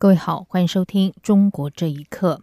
各位好，欢迎收听《中国这一刻》。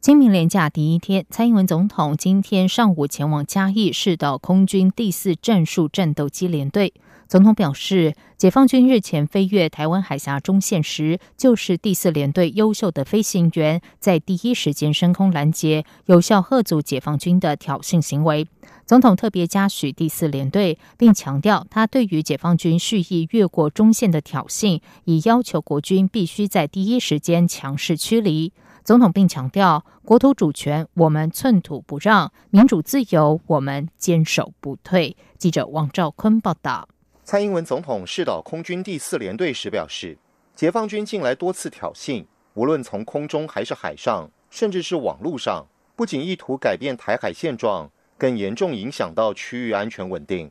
清明连假第一天，蔡英文总统今天上午前往嘉义，市的空军第四战术战斗机联队。总统表示，解放军日前飞越台湾海峡中线时，就是第四联队优秀的飞行员在第一时间升空拦截，有效遏阻解放军的挑衅行为。总统特别嘉许第四联队，并强调他对于解放军蓄意越过中线的挑衅，已要求国军必须在第一时间强势驱离。总统并强调，国土主权我们寸土不让，民主自由我们坚守不退。记者王兆坤报道。蔡英文总统视导空军第四联队时表示，解放军近来多次挑衅，无论从空中还是海上，甚至是网络上，不仅意图改变台海现状。更严重影响到区域安全稳定。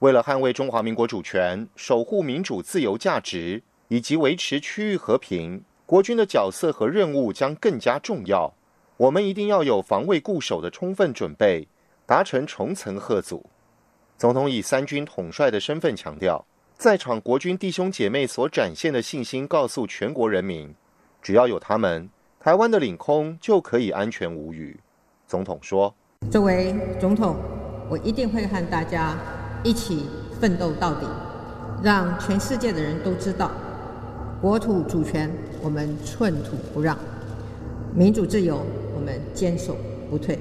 为了捍卫中华民国主权、守护民主自由价值以及维持区域和平，国军的角色和任务将更加重要。我们一定要有防卫固守的充分准备，达成重层贺阻。总统以三军统帅的身份强调，在场国军弟兄姐妹所展现的信心，告诉全国人民：只要有他们，台湾的领空就可以安全无虞。总统说。作为总统，我一定会和大家一起奋斗到底，让全世界的人都知道，国土主权我们寸土不让，民主自由我们坚守不退。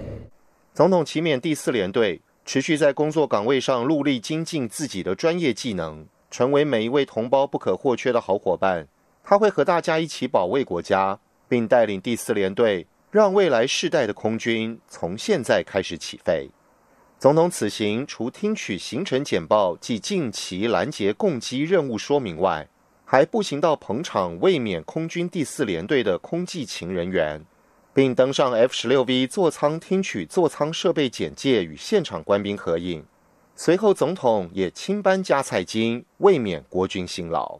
总统启勉第四联队持续在工作岗位上努力精进自己的专业技能，成为每一位同胞不可或缺的好伙伴。他会和大家一起保卫国家，并带领第四联队。让未来世代的空军从现在开始起飞。总统此行除听取行程简报及近期拦截攻击任务说明外，还步行到捧场卫冕空军第四联队的空技勤人员，并登上 F 十六 V 座舱听取座舱设备简介与现场官兵合影。随后，总统也亲颁加菜金，卫冕国军辛劳。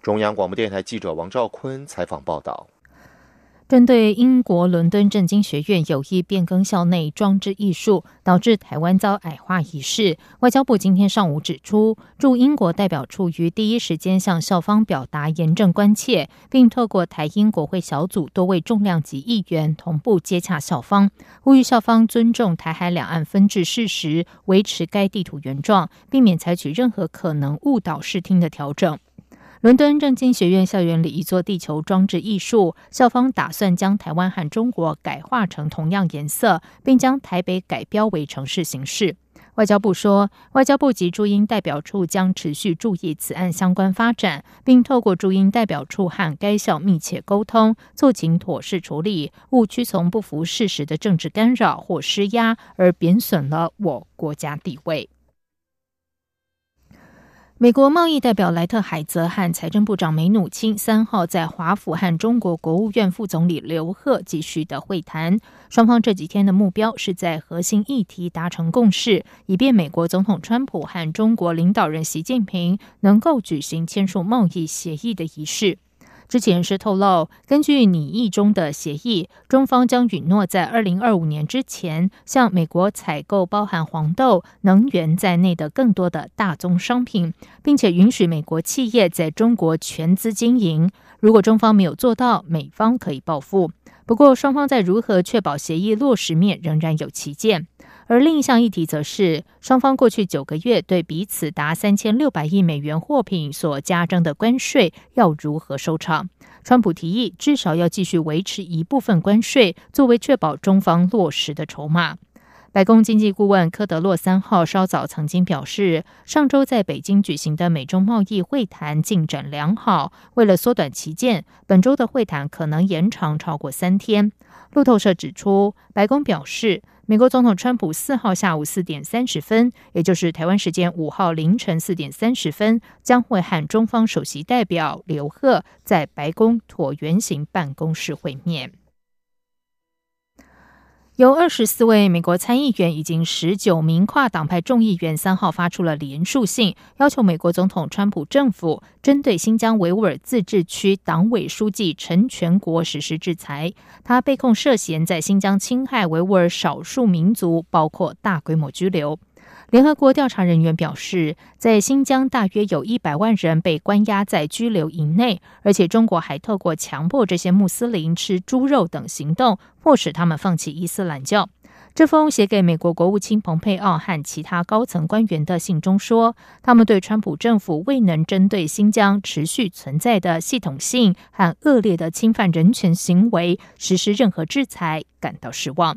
中央广播电台记者王兆坤采访报道。针对英国伦敦政经学院有意变更校内装置艺术，导致台湾遭矮化一事，外交部今天上午指出，驻英国代表处于第一时间向校方表达严正关切，并透过台英国会小组多位重量级议员同步接洽校方，呼吁校方尊重台海两岸分治事实，维持该地图原状，避免采取任何可能误导视听的调整。伦敦政经学院校园里一座地球装置艺术，校方打算将台湾和中国改画成同样颜色，并将台北改标为城市形式。外交部说，外交部及驻英代表处将持续注意此案相关发展，并透过驻英代表处和该校密切沟通，促请妥适处理，勿屈从不符事实的政治干扰或施压，而贬损了我国家地位。美国贸易代表莱特海泽和财政部长梅努钦三号在华府和中国国务院副总理刘鹤继续的会谈。双方这几天的目标是在核心议题达成共识，以便美国总统川普和中国领导人习近平能够举行签署贸易协议的仪式。知情人士透露，根据拟议中的协议，中方将允诺在二零二五年之前向美国采购包含黄豆、能源在内的更多的大宗商品，并且允许美国企业在中国全资经营。如果中方没有做到，美方可以报复。不过，双方在如何确保协议落实面仍然有歧见。而另一项议题则是，双方过去九个月对彼此达三千六百亿美元货品所加征的关税要如何收场？川普提议至少要继续维持一部分关税，作为确保中方落实的筹码。白宫经济顾问科德洛三号稍早曾经表示，上周在北京举行的美中贸易会谈进展良好。为了缩短期间，本周的会谈可能延长超过三天。路透社指出，白宫表示。美国总统川普四号下午四点三十分，也就是台湾时间五号凌晨四点三十分，将会和中方首席代表刘鹤在白宫椭圆形办公室会面。有二十四位美国参议员以及十九名跨党派众议员三号发出了联署信，要求美国总统川普政府针对新疆维吾尔自治区党委书记陈全国实施制裁。他被控涉嫌在新疆侵害维吾尔少数民族，包括大规模拘留。联合国调查人员表示，在新疆大约有一百万人被关押在拘留营内，而且中国还透过强迫这些穆斯林吃猪肉等行动，迫使他们放弃伊斯兰教。这封写给美国国务卿蓬佩奥和其他高层官员的信中说，他们对川普政府未能针对新疆持续存在的系统性和恶劣的侵犯人权行为实施任何制裁感到失望。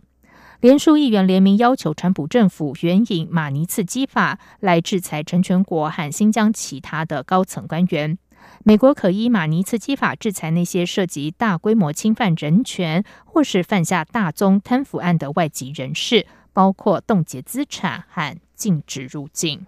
联署议员联名要求川普政府援引马尼茨基法来制裁陈全国和新疆其他的高层官员。美国可依马尼茨基法制裁那些涉及大规模侵犯人权或是犯下大宗贪腐案的外籍人士，包括冻结资产和禁止入境。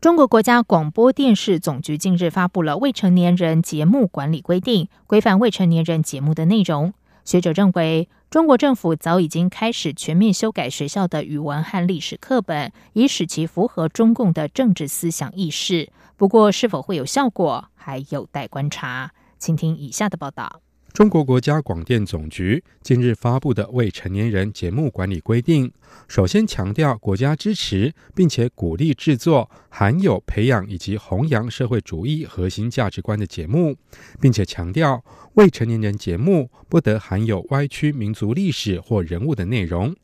中国国家广播电视总局近日发布了未成年人节目管理规定，规范未成年人节目的内容。学者认为。中国政府早已经开始全面修改学校的语文和历史课本，以使其符合中共的政治思想意识。不过，是否会有效果，还有待观察。请听以下的报道。中国国家广电总局近日发布的未成年人节目管理规定，首先强调国家支持并且鼓励制作含有培养以及弘扬社会主义核心价值观的节目，并且强调。未成年人节目不得含有歪曲民族历史或人物的内容。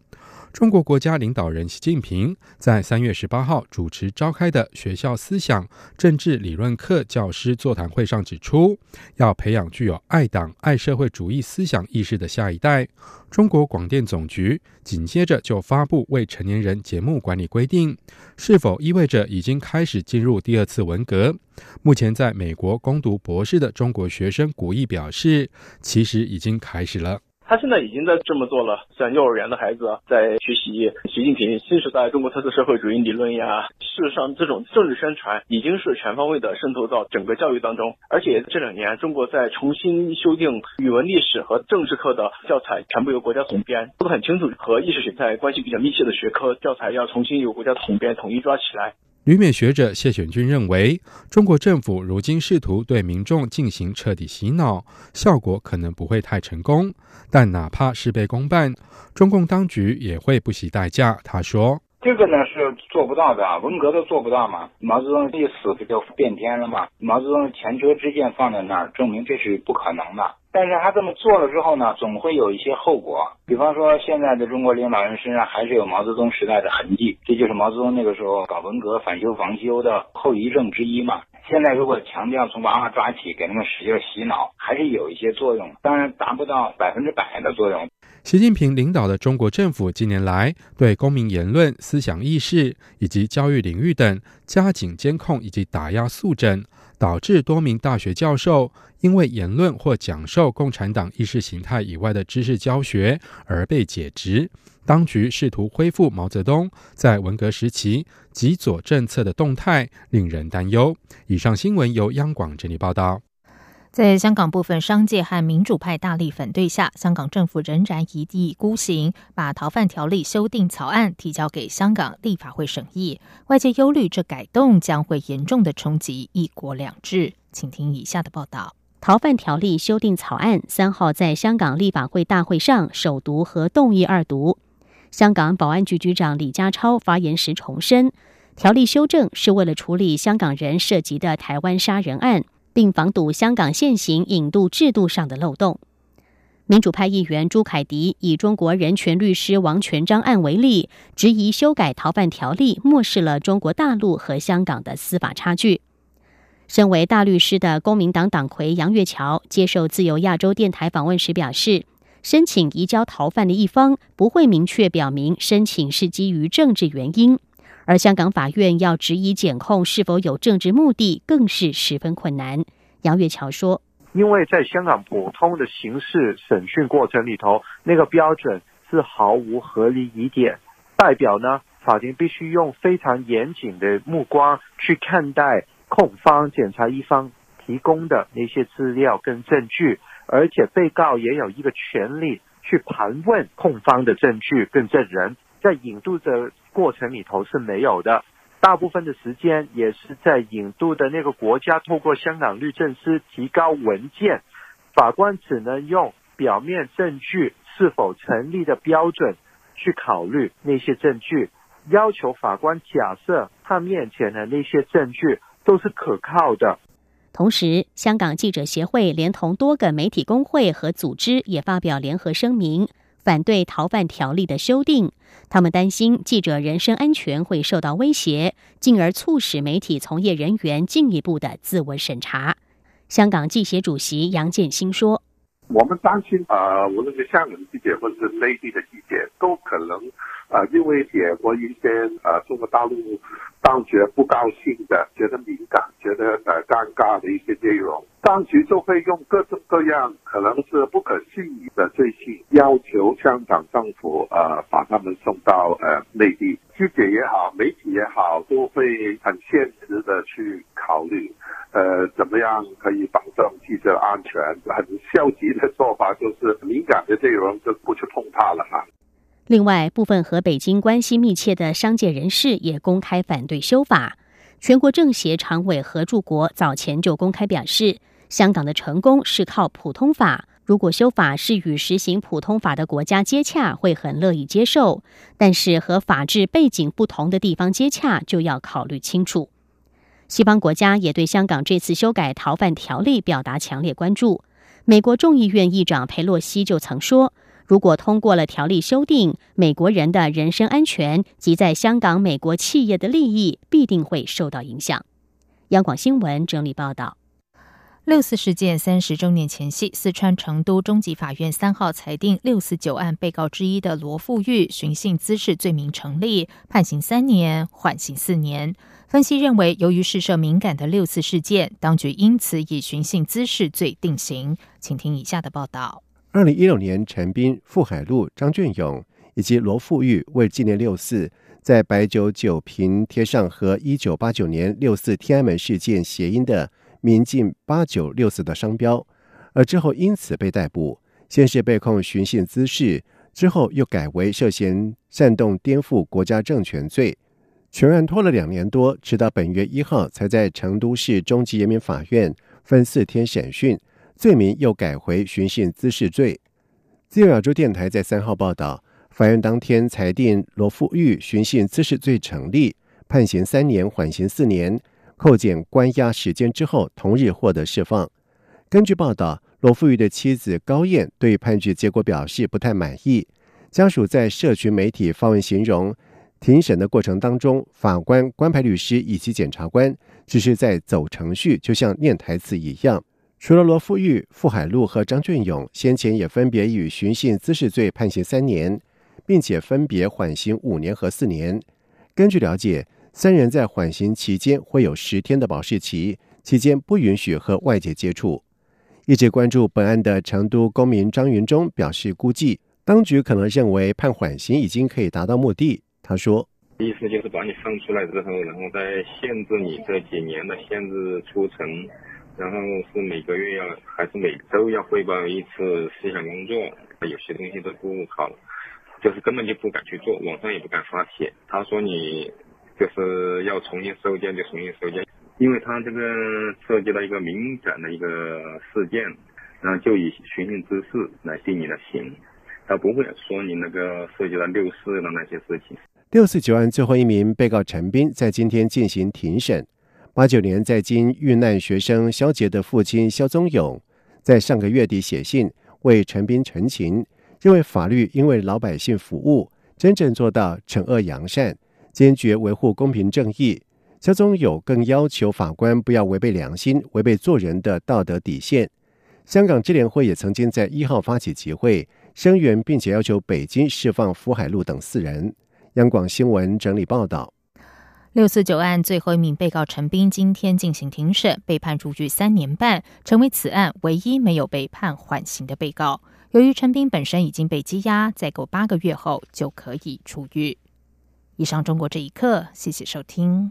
中国国家领导人习近平在三月十八号主持召开的学校思想政治理论课教师座谈会上指出，要培养具有爱党、爱社会主义思想意识的下一代。中国广电总局紧接着就发布未成年人节目管理规定，是否意味着已经开始进入第二次文革？目前在美国攻读博士的中国学生古毅表示，其实已经开始了。他现在已经在这么做了，像幼儿园的孩子在学习习近平新时代中国特色社会主义理论呀。事实上，这种政治宣传已经是全方位的渗透到整个教育当中。而且这两年，中国在重新修订语文、历史和政治课的教材，全部由国家统编，都很清楚和意识形态关系比较密切的学科教材要重新由国家统编统一抓起来。旅美学者谢选军认为，中国政府如今试图对民众进行彻底洗脑，效果可能不会太成功。但哪怕事倍功半，中共当局也会不惜代价。他说：“这个呢是做不到的，文革都做不到嘛。毛泽东一死不就变天了吗？毛泽东前车之鉴放在那儿，证明这是不可能的。”但是他这么做了之后呢，总会有一些后果。比方说，现在的中国领导人身上还是有毛泽东时代的痕迹，这就是毛泽东那个时候搞文革、反修防修的后遗症之一嘛。现在如果强调从娃娃抓起，给他们使劲洗脑，还是有一些作用，当然达不到百分之百的作用。习近平领导的中国政府近年来对公民言论、思想意识以及教育领域等加紧监控以及打压肃正。导致多名大学教授因为言论或讲授共产党意识形态以外的知识教学而被解职。当局试图恢复毛泽东在文革时期极左政策的动态，令人担忧。以上新闻由央广整理报道。在香港部分商界和民主派大力反对下，香港政府仍然一意孤行，把逃犯条例修订草案提交给香港立法会审议。外界忧虑这改动将会严重的冲击“一国两制”。请听以下的报道：逃犯条例修订草案三号在香港立法会大会上首读和动议二读。香港保安局局长李家超发言时重申，条例修正是为了处理香港人涉及的台湾杀人案。并防堵香港现行引渡制度上的漏洞。民主派议员朱凯迪以中国人权律师王全章案为例，质疑修改逃犯条例漠视了中国大陆和香港的司法差距。身为大律师的公民党党魁杨岳桥接受自由亚洲电台访问时表示，申请移交逃犯的一方不会明确表明申请是基于政治原因。而香港法院要质疑检控是否有政治目的，更是十分困难。杨月桥说：“因为在香港普通的刑事审讯过程里头，那个标准是毫无合理疑点，代表呢，法庭必须用非常严谨的目光去看待控方、检察一方提供的那些资料跟证据，而且被告也有一个权利去盘问控方的证据跟证人，在引渡的过程里头是没有的。大部分的时间也是在引渡的那个国家透过香港律政司提高文件，法官只能用表面证据是否成立的标准去考虑那些证据，要求法官假设他面前的那些证据都是可靠的。同时，香港记者协会连同多个媒体工会和组织也发表联合声明。反对逃犯条例的修订，他们担心记者人身安全会受到威胁，进而促使媒体从业人员进一步的自我审查。香港记协主席杨建新说：“我们担心啊，无论是香港记者或者是内地的记者，都可能啊，因为写过一些呃中国大陆当局不高兴的、觉得敏感、觉得呃尴尬的一些内容。”当局就会用各种各样可能是不可信的罪行，要求香港政府呃把他们送到呃内地。记者也好，媒体也好，都会很现实的去考虑，呃，怎么样可以保证记者安全。很消极的做法就是敏感的内容就不去碰它了。另外，部分和北京关系密切的商界人士也公开反对修法。全国政协常委何柱国早前就公开表示。香港的成功是靠普通法。如果修法是与实行普通法的国家接洽，会很乐意接受；但是和法治背景不同的地方接洽，就要考虑清楚。西方国家也对香港这次修改逃犯条例表达强烈关注。美国众议院议长佩洛西就曾说：“如果通过了条例修订，美国人的人身安全及在香港美国企业的利益必定会受到影响。”央广新闻整理报道。六四事件三十周年前夕，四川成都中级法院三号裁定六四九案被告之一的罗富玉寻衅滋事罪名成立，判刑三年，缓刑四年。分析认为，由于事涉敏感的六四事件，当局因此以寻衅滋事罪定刑。请听以下的报道：二零一六年，陈斌、傅海路、张俊勇以及罗富玉为纪念六四，在白酒酒瓶贴上和一九八九年六四天安门事件谐音的。民进八九六四的商标，而之后因此被逮捕，先是被控寻衅滋事，之后又改为涉嫌煽动颠覆国家政权罪。全案拖了两年多，直到本月一号才在成都市中级人民法院分四天审讯，罪名又改回寻衅滋事罪。自由亚洲电台在三号报道，法院当天裁定罗富玉寻衅滋事罪成立，判刑三年，缓刑四年。扣减关押时间之后，同日获得释放。根据报道，罗富玉的妻子高燕对判决结果表示不太满意。家属在社群媒体发文形容，庭审的过程当中，法官、官牌律师以及检察官只是在走程序，就像念台词一样。除了罗富玉、傅海禄和张俊勇，先前也分别以寻衅滋事罪判刑三年，并且分别缓刑五年和四年。根据了解。三人在缓刑期间会有十天的保释期，期间不允许和外界接触。一直关注本案的成都公民张云忠表示，估计当局可能认为判缓刑已经可以达到目的。他说：“意思就是把你放出来之后，然后再限制你这几年的限制出城，然后是每个月要还是每周要汇报一次思想工作，有些东西都不好，就是根本就不敢去做，网上也不敢发帖。他说你。”就是要重新收件就重新收件，因为他这个涉及到一个敏感的一个事件，然后就以寻衅滋事来定你的刑，他不会说你那个涉及到六四的那些事情。六四九案最后一名被告陈斌在今天进行庭审。八九年在京遇难学生肖杰的父亲肖宗勇，在上个月底写信为陈斌陈情，认为法律应为老百姓服务，真正做到惩恶扬善。坚决维护公平正义。肖宗友更要求法官不要违背良心、违背做人的道德底线。香港智联会也曾经在一号发起集会声援，并且要求北京释放福海路等四人。央广新闻整理报道：六四九案最后一名被告陈斌今天进行庭审，被判入狱三年半，成为此案唯一没有被判缓刑的被告。由于陈斌本身已经被羁押，再过八个月后就可以出狱。以上中国这一刻，谢谢收听。